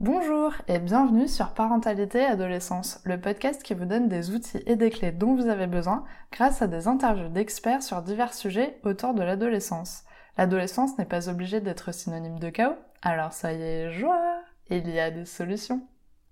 Bonjour et bienvenue sur Parentalité Adolescence, le podcast qui vous donne des outils et des clés dont vous avez besoin grâce à des interviews d'experts sur divers sujets autour de l'adolescence. L'adolescence n'est pas obligée d'être synonyme de chaos, alors ça y est, joie Il y a des solutions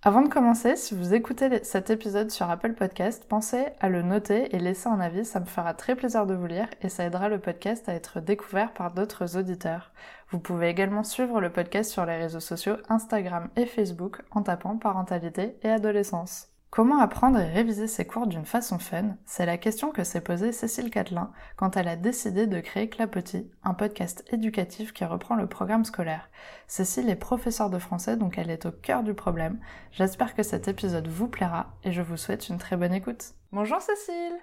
avant de commencer, si vous écoutez cet épisode sur Apple Podcast, pensez à le noter et laisser un avis, ça me fera très plaisir de vous lire et ça aidera le podcast à être découvert par d'autres auditeurs. Vous pouvez également suivre le podcast sur les réseaux sociaux Instagram et Facebook en tapant parentalité et adolescence. Comment apprendre et réviser ses cours d'une façon fun? C'est la question que s'est posée Cécile Catelin quand elle a décidé de créer Clapotis, un podcast éducatif qui reprend le programme scolaire. Cécile est professeure de français donc elle est au cœur du problème. J'espère que cet épisode vous plaira et je vous souhaite une très bonne écoute. Bonjour Cécile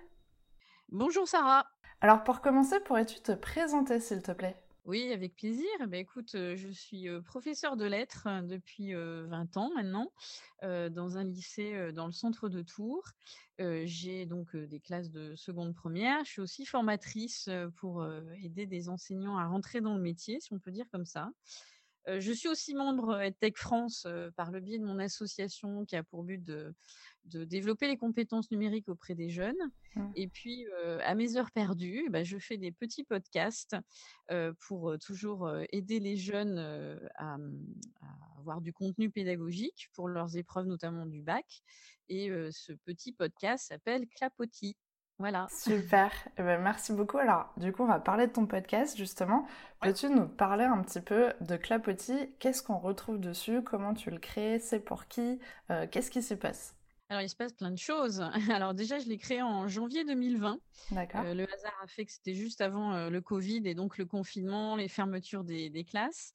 Bonjour Sarah Alors pour commencer, pourrais-tu te présenter s'il te plaît? Oui, avec plaisir. Eh ben, écoute, je suis professeur de lettres depuis 20 ans maintenant, dans un lycée dans le centre de Tours. J'ai donc des classes de seconde première. Je suis aussi formatrice pour aider des enseignants à rentrer dans le métier, si on peut dire comme ça. Je suis aussi membre EdTech France par le biais de mon association qui a pour but de de développer les compétences numériques auprès des jeunes. Mmh. Et puis, à mes heures perdues, bah, je fais des petits podcasts pour toujours aider les jeunes à, avoir du contenu pédagogique pour leurs épreuves, notamment du bac. Et ce petit podcast s'appelle Clapotis. Voilà. Super. Eh ben, merci beaucoup. Alors, du coup, on va parler de ton podcast, justement. Peux-tu nous parler un petit peu de Clapotis? Qu'est-ce qu'on retrouve dessus? Comment tu le crées? C'est pour qui? Qu'est-ce qui s'y passe? Alors, il se passe plein de choses. Alors, déjà, je l'ai créé en janvier 2020. D'accord. Euh, le hasard a fait que c'était juste avant euh, le Covid et donc le confinement, les fermetures des, classes.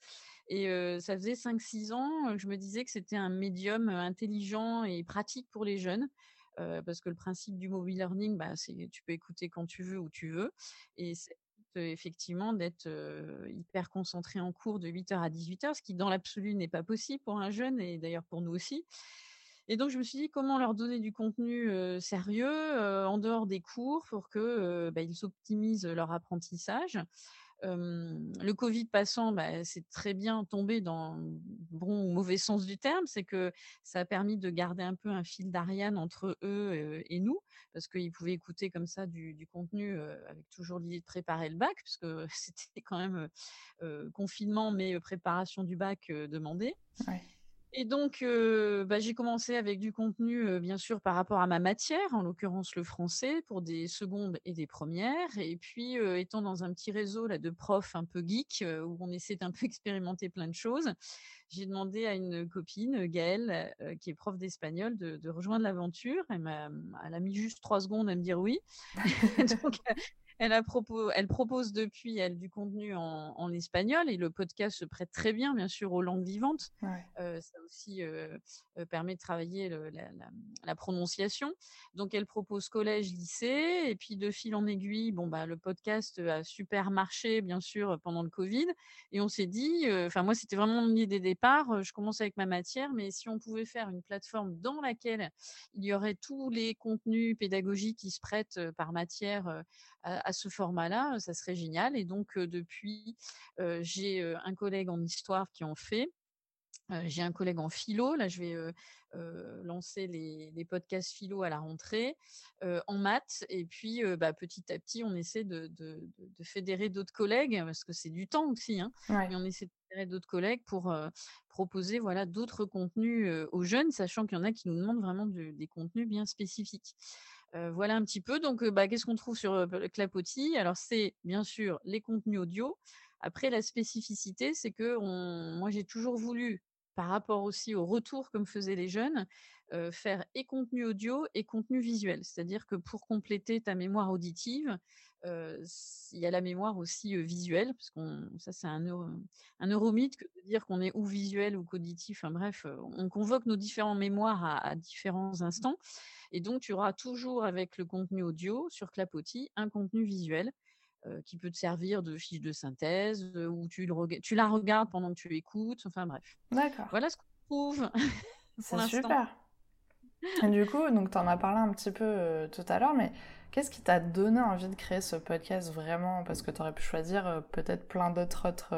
Et euh, ça faisait 5-6 ans que je me disais que c'était un médium intelligent et pratique pour les jeunes. Parce que le principe du mobile learning, bah, c'est tu peux écouter quand tu veux, où tu veux. Et c'est effectivement d'être hyper concentré en cours de 8h à 18h, ce qui dans l'absolu n'est pas possible pour un jeune et d'ailleurs pour nous aussi. Et donc, je me suis dit comment leur donner du contenu sérieux en dehors des cours pour que bah, ils optimisent leur apprentissage. Le Covid passant, bah, c'est très bien tombé dans bon ou mauvais sens du terme, c'est que ça a permis de garder un peu un fil d'Ariane entre eux et nous, parce qu'ils pouvaient écouter comme ça du, contenu avec toujours l'idée de préparer le bac, puisque c'était quand même confinement, mais préparation du bac demandée. Et donc, bah, j'ai commencé avec du contenu, bien sûr, par rapport à ma matière, en l'occurrence le français, pour des secondes et des premières. Et puis, étant dans un petit réseau là, de profs un peu geeks, où on essaie d'un peu expérimenter plein de choses, j'ai demandé à une copine, Gaëlle, qui est prof d'espagnol, de, rejoindre l'aventure. Elle, elle, a mis juste trois secondes à me dire oui. donc, elle, a elle propose depuis elle du contenu en, espagnol et le podcast se prête très bien, bien sûr, aux langues vivantes. Euh, ça aussi euh, euh, permet de travailler la, prononciation. Donc, elle propose collège, lycée, et puis de fil en aiguille, bon bah le podcast a super marché, bien sûr, pendant le Covid. Et on s'est dit, enfin moi c'était vraiment mon idée départ. Je commence avec ma matière, mais si on pouvait faire une plateforme dans laquelle il y aurait tous les contenus pédagogiques qui se prêtent par matière à, ce format-là, ça serait génial. Et donc, depuis, j'ai un collègue en histoire qui en fait. j'ai un collègue en philo, là je vais lancer les, podcasts philo à la rentrée, en maths, et puis bah, petit à petit on essaie de, fédérer d'autres collègues, parce que c'est du temps aussi, hein, mais on essaie de fédérer d'autres collègues pour proposer voilà, d'autres contenus aux jeunes, sachant qu'il y en a qui nous demandent vraiment des contenus bien spécifiques voilà un petit peu. Donc, bah, qu'est-ce qu'on trouve sur Clapotis? Alors, c'est bien sûr les contenus audio. Après, la spécificité, c'est que moi, j'ai toujours voulu, par rapport aussi au retour que me faisaient les jeunes, faire et contenu audio et contenu visuel. C'est-à-dire que pour compléter ta mémoire auditive, il y a la mémoire aussi visuelle, parce que ça c'est un, un neuromythe que de dire qu'on est ou visuel ou qu'auditif. Enfin bref, on convoque nos différentes mémoires à différents instants. Et donc, tu auras toujours avec le contenu audio sur Clapotis un contenu visuel qui peut te servir de fiche de synthèse ou tu, tu la regardes pendant que tu écoutes. Enfin bref. D'accord. Voilà ce qu'on trouve. C'est super. Du coup, donc tu en as parlé un petit peu tout à l'heure, mais qu'est-ce qui t'a donné envie de créer ce podcast vraiment? Parce que tu aurais pu choisir peut-être plein d'autres autres,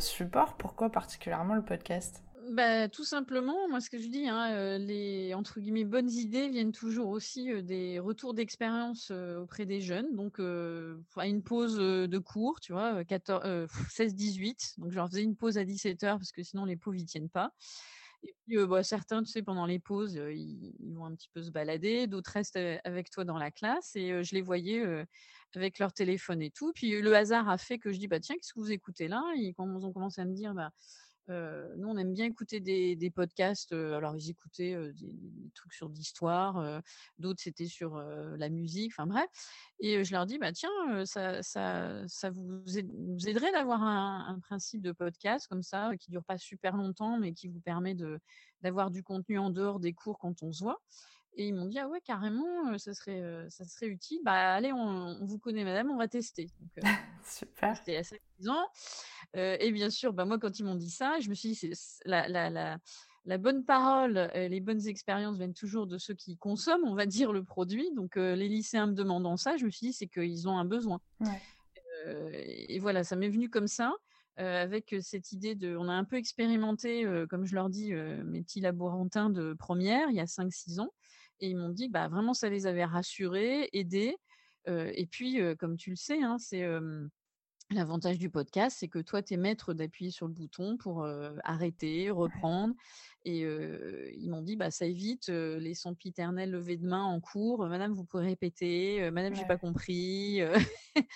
supports. Pourquoi particulièrement le podcast? Bah, tout simplement, moi, ce que je dis, hein, les entre guillemets «bonnes idées» viennent toujours aussi, des retours d'expérience, auprès des jeunes. Donc, à une pause, de cours, tu vois, 16-18, donc je leur faisais une pause à 17:00 parce que sinon les pauvres, ils tiennent pas. Et puis, bah, certains, tu sais, pendant les pauses, ils vont un petit peu se balader, d'autres restent, avec toi dans la classe et je les voyais, avec leur téléphone et tout. Puis, le hasard a fait que je dis: «Bah, tiens, qu'est-ce que vous écoutez là?» ils ont commencé à me dire: «Bah» nous, on aime bien écouter des, podcasts. alors, ils écoutaient des, trucs sur l'histoire, d'autres c'était sur la musique, enfin bref. Et je leur dis, bah tiens, ça, vous, aiderait d'avoir un, principe de podcast comme ça, qui dure pas super longtemps, mais qui vous permet d'avoir du contenu en dehors des cours quand on se voit? Et ils m'ont dit: «Ah ouais, carrément, ça serait, ça serait utile. Bah, allez, on vous connaît madame, on va tester». Donc Super. c'était assez amusant. et bien sûr, bah, moi, quand ils m'ont dit ça, je me suis dit: «C'est la la la la bonne parole, les bonnes expériences viennent toujours de ceux qui consomment, on va dire, le produit». Donc les lycéens me demandant ça, je me suis dit: «C'est qu'ils ont un besoin». et voilà, ça m'est venu comme ça, avec cette idée de on a un peu expérimenté, comme je leur dis, mes petits laborantins de première, il y a 5-6 ans et ils m'ont dit bah vraiment ça les avait rassurés, aidés. et puis, comme tu le sais, hein, c'est l'avantage du podcast, c'est que toi, tu es maître d'appuyer sur le bouton pour arrêter, reprendre. Et ils m'ont dit, bah, ça évite les sempiternels levés de main en cours. Madame, vous pouvez répéter. Madame, j'ai pas compris.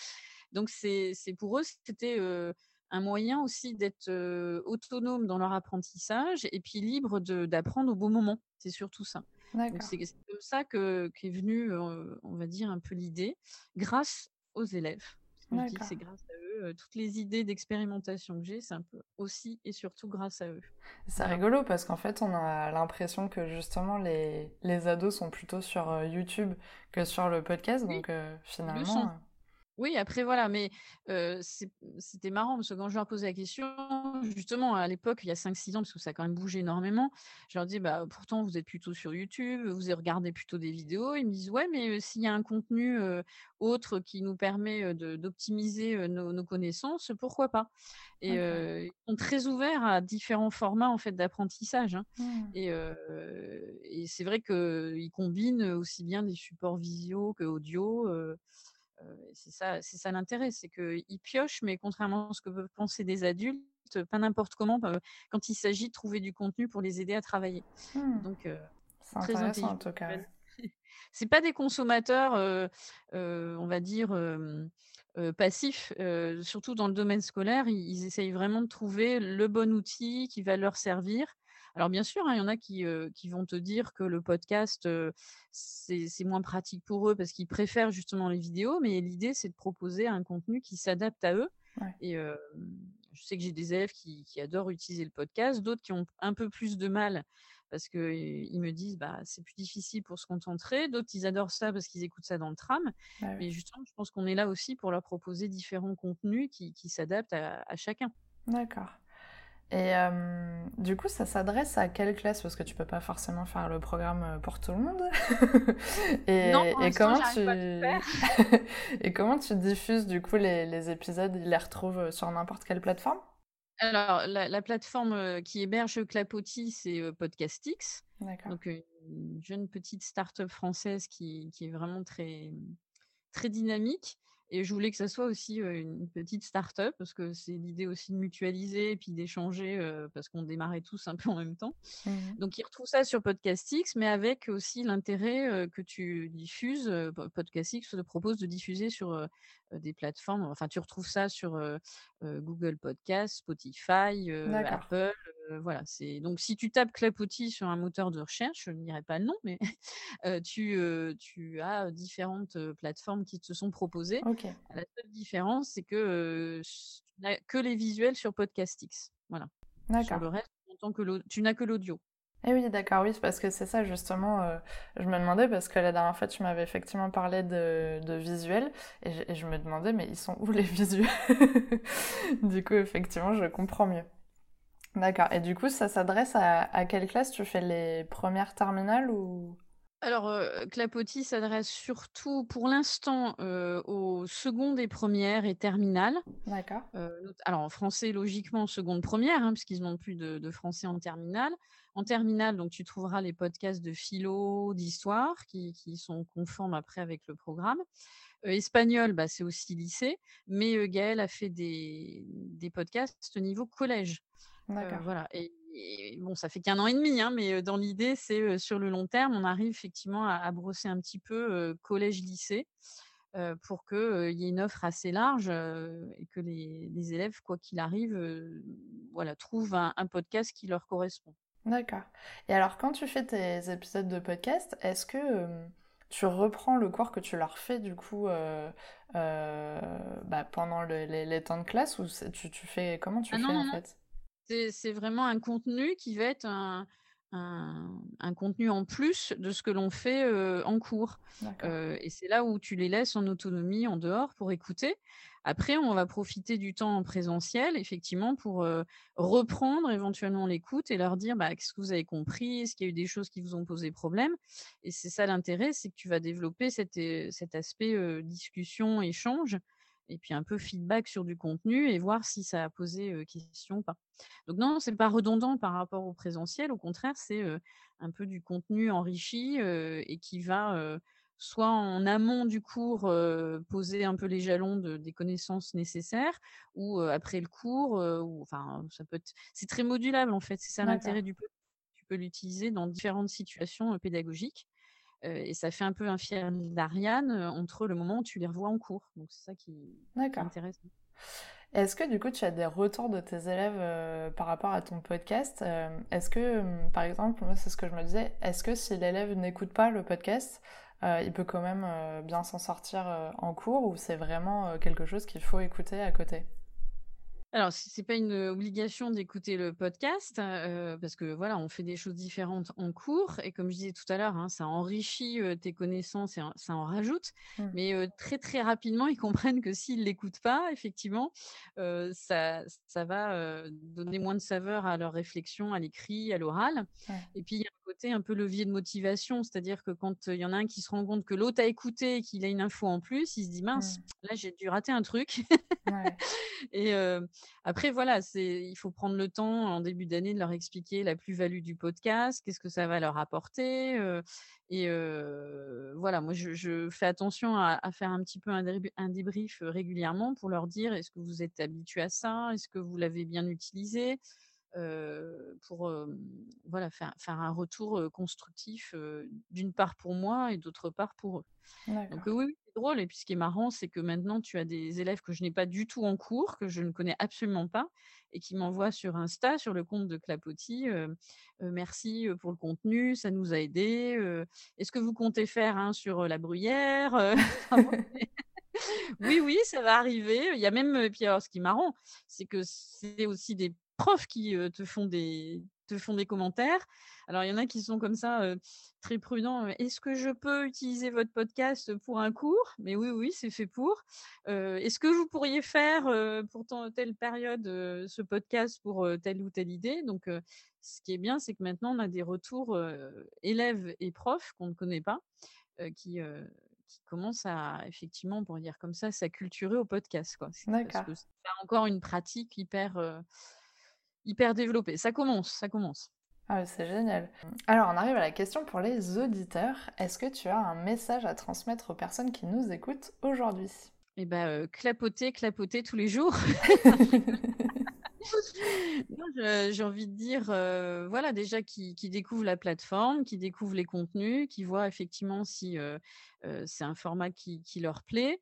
Donc, c'est pour eux, c'était un moyen aussi d'être autonome dans leur apprentissage et puis libre d'apprendre au bon moment. C'est surtout ça. C'est comme ça que qu'est venue, on va dire, un peu l'idée, grâce aux élèves. c'est grâce à eux. toutes les idées d'expérimentation que j'ai, c'est un peu aussi et surtout grâce à eux. C'est rigolo parce qu'en fait, on a l'impression que justement les, les ados sont plutôt sur YouTube que sur le podcast. Donc finalement. Oui, après voilà, mais c'était marrant parce que quand je leur posais la question, justement à l'époque, il y a 5-6 ans, parce que ça a quand même bougé énormément, je leur dis bah pourtant vous êtes plutôt sur YouTube, vous regardez plutôt des vidéos. Ils me disent ouais, mais s'il y a un contenu autre qui nous permet d'optimiser nos, connaissances, pourquoi pas? Et ils sont très ouverts à différents formats en fait d'apprentissage. Hein. Mmh. Et, et c'est vrai qu'ils combinent aussi bien des supports visio que audio c'est ça, c'est ça l'intérêt, c'est qu'ils piochent, mais contrairement à ce que peuvent penser des adultes, pas n'importe comment quand il s'agit de trouver du contenu pour les aider à travailler. Mmh. Donc, c'est intéressant en tout cas. C'est pas des consommateurs, on va dire. passifs, surtout dans le domaine scolaire, ils, ils, essayent vraiment de trouver le bon outil qui va leur servir alors bien sûr, hein, il y en a qui, qui, vont te dire que le podcast, c'est moins pratique pour eux parce qu'ils préfèrent justement les vidéos, mais l'idée, c'est de proposer un contenu qui s'adapte à eux. Et je sais que j'ai des élèves qui, adorent utiliser le podcast, d'autres qui ont un peu plus de mal parce qu'ils me disent bah c'est plus difficile pour se concentrer, d'autres ils adorent ça parce qu'ils écoutent ça dans le tram. Bah mais justement, je pense qu'on est là aussi pour leur proposer différents contenus qui, s'adaptent à chacun. D'accord. Et euh, du coup, ça s'adresse à quelle classe? Parce que tu peux pas forcément faire le programme euh, pour tout le monde. et, non, et comment tu et comment tu diffuses du coup les, les, épisodes? Ils les retrouvent sur n'importe quelle plateforme? Alors, la, plateforme euh, qui héberge Clapotis, c'est Podcastix. Donc, une jeune petite start-up française qui, qui est vraiment très, très dynamique. Et je voulais que ça soit aussi une petite start-up parce que c'est l'idée aussi de mutualiser et puis d'échanger parce qu'on démarrait tous un peu en même temps. Mmh Donc, ils retrouvent ça sur Podcastix, mais avec aussi l'intérêt que tu diffuses. Podcastix te propose de diffuser sur des plateformes. Enfin, tu retrouves ça sur Google Podcast, Spotify, Apple. Voilà. C'est donc si tu tapes Clapotis sur un moteur de recherche, je ne dirais pas le nom, mais tu, tu as différentes plateformes qui te sont proposées. La seule différence, c'est que tu n'as que les visuels sur Podcastix. Voilà. Sur le reste, tu n'as que l'audio. Eh oui, d'accord, oui, parce que c'est ça justement, euh, je me demandais, parce que la dernière fois tu m'avais effectivement parlé de, de visuels, et je, me demandais, mais ils sont où les visuels? Du coup, effectivement, je comprends mieux. D'accord. Et du coup, ça s'adresse à, à quelle classe? Tu fais les premières terminales ou? Alors, heu, Clapotis s'adresse surtout pour l'instant, heu, aux secondes et premières et terminales. D'accord. Not alors en français logiquement seconde première, hein, puisqu'ils n'ont plus de de français en terminale. En terminale, donc tu trouveras les podcasts de philo, d'histoire qui qui sont conformes après avec le programme. Heu, espagnol, bah, c'est aussi lycée, mais heu, Gaëlle a fait des des podcasts au niveau collège. Heu, D'accord. voilà et et bon, ça fait qu'un an et demi, hein, mais dans l'idée, c'est, sur le long terme, on arrive effectivement à à brosser un petit peu, collège-lycée, pour que, heu, il y ait une offre assez large, et que les les élèves, quoi qu'il arrive, voilà, trouvent un un podcast qui leur correspond. D'accord. Et alors, quand tu fais tes épisodes de podcast, est-ce que euh, tu reprends le cours que tu leur fais du coup euh, euh, bah, pendant le- les, les temps de classe ou tu, tu fais comment tu Ah fais non, en non, fait? C'est vraiment un contenu qui va être un un un contenu en plus de ce que l'on fait, heu, en cours, heu et c'est là où tu les laisses en autonomie en dehors pour écouter. Après, on va profiter du temps en présentiel, effectivement, pour, heu, reprendre éventuellement l'écoute et leur dire: «Bah, qu'est-ce que vous avez compris? Est-ce qu'il y a eu des choses qui vous ont posé problème?» et c'est ça l'intérêt, c'est que tu vas développer cet, aspect, discussion, échange et puis un peu feedback sur du contenu et voir si ça a posé, question ou pas. Donc non, c'est pas redondant par rapport au présentiel, au contraire, c'est, un peu du contenu enrichi, et qui va, soit en amont du cours, poser un peu les jalons de des connaissances nécessaires ou, après le cours, ou enfin, ça peut être c'est très modulable en fait, c'est ça l'intérêt du. Tu peux l'utiliser dans différentes situations, pédagogiques, et ça fait un peu un fil d'Ariane, heu, entre le moment où tu les revois en cours. Donc c'est ça qui intéressant. Est-ce que du coup tu as des retours de tes élèves euh, par rapport à ton podcast? Euh, est-ce que, euh, par exemple, moi c'est ce que je me disais, est-ce que si l'élève n'écoute pas le podcast, euh, il peut quand même euh, bien s'en sortir euh, en cours ou c'est vraiment euh, quelque chose qu'il faut écouter à côté? Alors, c'est pas une, obligation d'écouter le podcast, parce que voilà, on fait des choses différentes en cours et comme je disais tout à l'heure, hein, ça enrichit, tes connaissances et ça en rajoute. Hmm. Mais, très, très rapidement, ils comprennent que s'ils l'écoutent pas, effectivement, ça ça va, donner moins de saveur à leur réflexion à l'écrit, à l'oral et puis il y a un côté un peu levier de motivation, c'est-à-dire que quand, il y en a un qui se rend compte que l'autre a écouté et qu'il a une info en plus, il se dit: «Mince, Hmm. là, j'ai dû rater un truc» Ouais. et après voilà, c'est il faut prendre le temps en début d'année de leur expliquer la plus-value du podcast, qu'est-ce que ça va leur apporter, et voilà, moi je je fais attention à à faire un petit peu un un débrief, régulièrement pour leur dire: «Est-ce que vous êtes habitués à ça? Est-ce que vous l'avez bien utilisé?» Heu, pour, hem, voilà, faire faire un retour, constructif, d'une part pour moi et d'autre part pour eux. Donc, oui, c'est drôle et puis ce qui est marrant, c'est que maintenant tu as des élèves que je n'ai pas du tout en cours, que je ne connais absolument pas et qui m'envoient sur Insta, sur le compte de Clapotis, «Merci, pour le contenu, ça nous a aidés, heu, est-ce que vous comptez faire un sur, la bruyère?» oui, oui, ça va arriver. Il y a même, heu, puis alors ce qui est marrant, c'est que c'est aussi des profs qui, te font des te font des commentaires. Alors il y en a qui sont comme ça, très prudents, «Est-ce que je peux utiliser votre podcast pour un cours?» mais oui, oui, c'est fait pour. «Est-ce que vous pourriez faire, pour telle période, ce podcast pour, telle ou telle idée?» donc ce qui est bien, c'est que maintenant on a des retours, élèves et profs qu'on ne connaît pas, qui, qui commencent à effectivement, pourrait dire comme ça, s'acculturer au podcast, quoi. Parce que c'est encore une pratique hyper, hyper développée. Ça commence, ça commence. Ah, c'est génial. Alors, on arrive à la question pour les auditeurs. Est-ce que tu as un message à transmettre aux personnes qui nous écoutent aujourd'hui? Et bah, heu, clapoter, clapoter tous les jours. J'ai envie de dire, heu, voilà, déjà qu'ils qu'ils découvrent la plateforme, qu'ils découvrent les contenus, qu'ils voient effectivement si, heu heu, c'est un format qui qui leur plaît.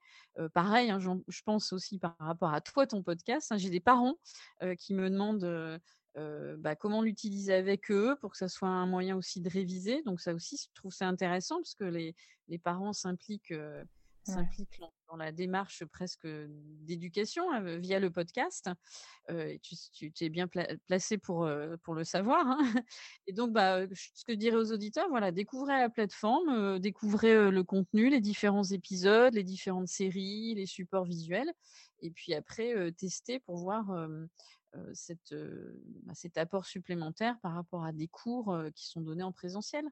Pareil, hein, je pense aussi par rapport à toi, ton podcast, hein, j'ai des parents, qui me demandent, bah, comment l'utiliser avec eux pour que ça soit un moyen aussi de réviser. Donc ça aussi, je trouve ça intéressant parce que les parents s'impliquent, s'implique dans la démarche presque d'éducation via le podcast. tu, es bien placé pour, le savoir. Hein. Et donc, bah, ce que je dirais aux auditeurs, voilà, découvrez la plateforme, découvrez le contenu, les différents épisodes, les différentes séries, les supports visuels. Et puis après, tester pour voir bah, cet apport supplémentaire par rapport à des cours qui sont donnés en présentiel.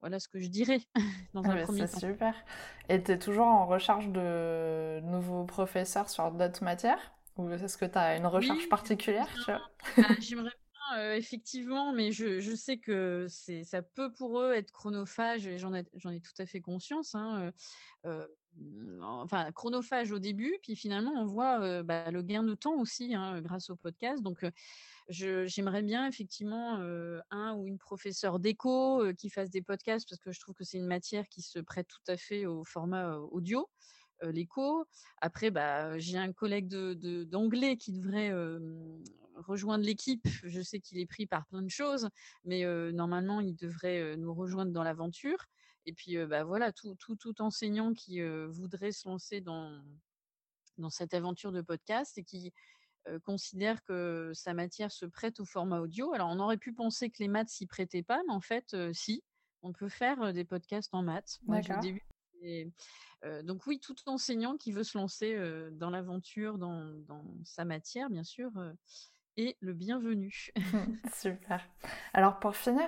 Voilà ce que je dirais dans un premier temps. C'est super. Et tu es toujours en recherche de nouveaux professeurs sur d'autres matières? Ou est-ce que tu as une recherche particulière J'aimerais bien, effectivement, mais je, je sais que ça peut pour eux être chronophage et j'en ai, ai, tout à fait conscience. Hein, enfin, chronophage au début, puis finalement, on voit bah, le gain de temps aussi hein, grâce au podcast. Donc, j'aimerais bien effectivement un ou une professeure d'éco qui fasse des podcasts parce que je trouve que c'est une matière qui se prête tout à fait au format audio. l'éco. Après, bah, j'ai un collègue d'anglais de, qui devrait rejoindre l'équipe. Je sais qu'il est pris par plein de choses, mais normalement, il devrait nous rejoindre dans l'aventure. Et puis, bah, voilà, tout, tout, tout enseignant qui voudrait se lancer dans, dans cette aventure de podcast et qui considère que sa matière se prête au format audio. Alors, on aurait pu penser que les maths s'y prêtaient pas, mais en fait, si, on peut faire des podcasts en maths. Moi, début. donc oui, tout enseignant qui veut se lancer dans l'aventure, dans, dans, sa matière, bien sûr, est le bienvenu. Super. Alors pour finir,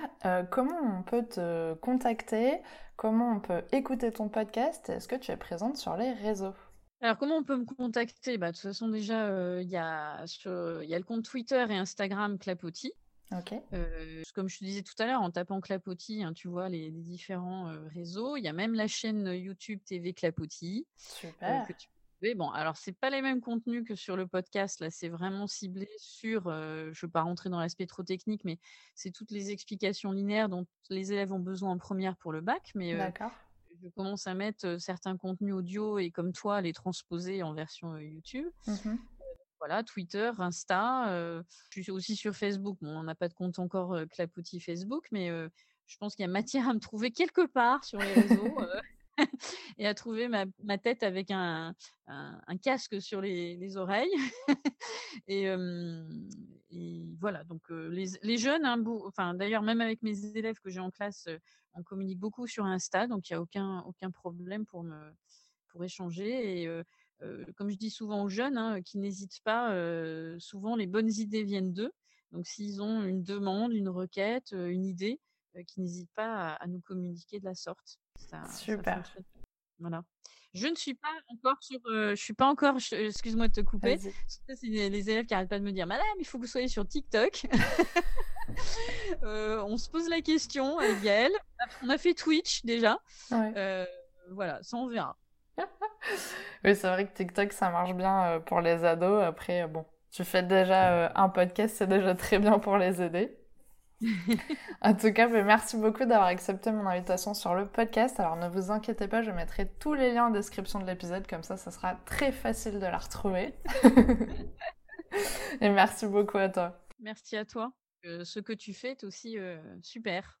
comment on peut te contacter? Comment on peut écouter ton podcast? Est-ce que tu es présente sur les réseaux? Alors, comment on peut me contacter? Bah, De toute façon, déjà, il y, a y a le compte Twitter et Instagram Clapotis. Ok. comme je te disais tout à l'heure, en tapant Clapotis, hein, tu vois les, différents réseaux. Il y a même la chaîne YouTube TV Clapotis. Bon, alors c'est pas les mêmes contenus que sur le podcast. Là, c'est vraiment ciblé sur. je ne veux pas rentrer dans l'aspect trop technique, mais c'est toutes les explications linéaires dont les élèves ont besoin en première pour le bac. Mais D'accord je commence à mettre certains contenus audio et comme toi, les transposer en version YouTube. Mmh voilà, Twitter, Insta. je suis aussi sur Facebook. Bon, on n'a pas de compte encore clapotis Facebook, mais je pense qu'il y a matière à me trouver quelque part sur les réseaux. et à trouver ma, tête avec un, casque sur les, oreilles. et, voilà, donc les, jeunes, hein, enfin d'ailleurs même avec mes élèves que j'ai en classe, on communique beaucoup sur Insta, donc il n'y a aucun, aucun problème pour, me, pour échanger. Et comme je dis souvent aux jeunes, hein, qui n'hésitent pas, souvent les bonnes idées viennent d'eux. Donc s'ils ont une demande, une requête, une idée, qui n'hésitent pas à, nous communiquer de la sorte. Super. Voilà. Je ne suis pas encore sur. je suis pas encore. Excuse-moi de te couper. C'est les élèves qui n'arrêtent pas de me dire Madame, il faut que vous soyez sur TikTok. on se pose la question avec Gaëlle. On a fait Twitch déjà. voilà, ça on verra. oui, c'est vrai que TikTok ça marche bien pour les ados. Après, bon, tu fais déjà un podcast, c'est déjà très bien pour les aider. en tout cas, ben, merci beaucoup d'avoir accepté mon invitation sur le podcast. Alors ne vous inquiétez pas, je mettrai tous les liens en description de l'épisode, comme ça, ça sera très facile de la retrouver. Et merci beaucoup à toi. Merci à toi. Euh, ce que tu fais est aussi euh, super.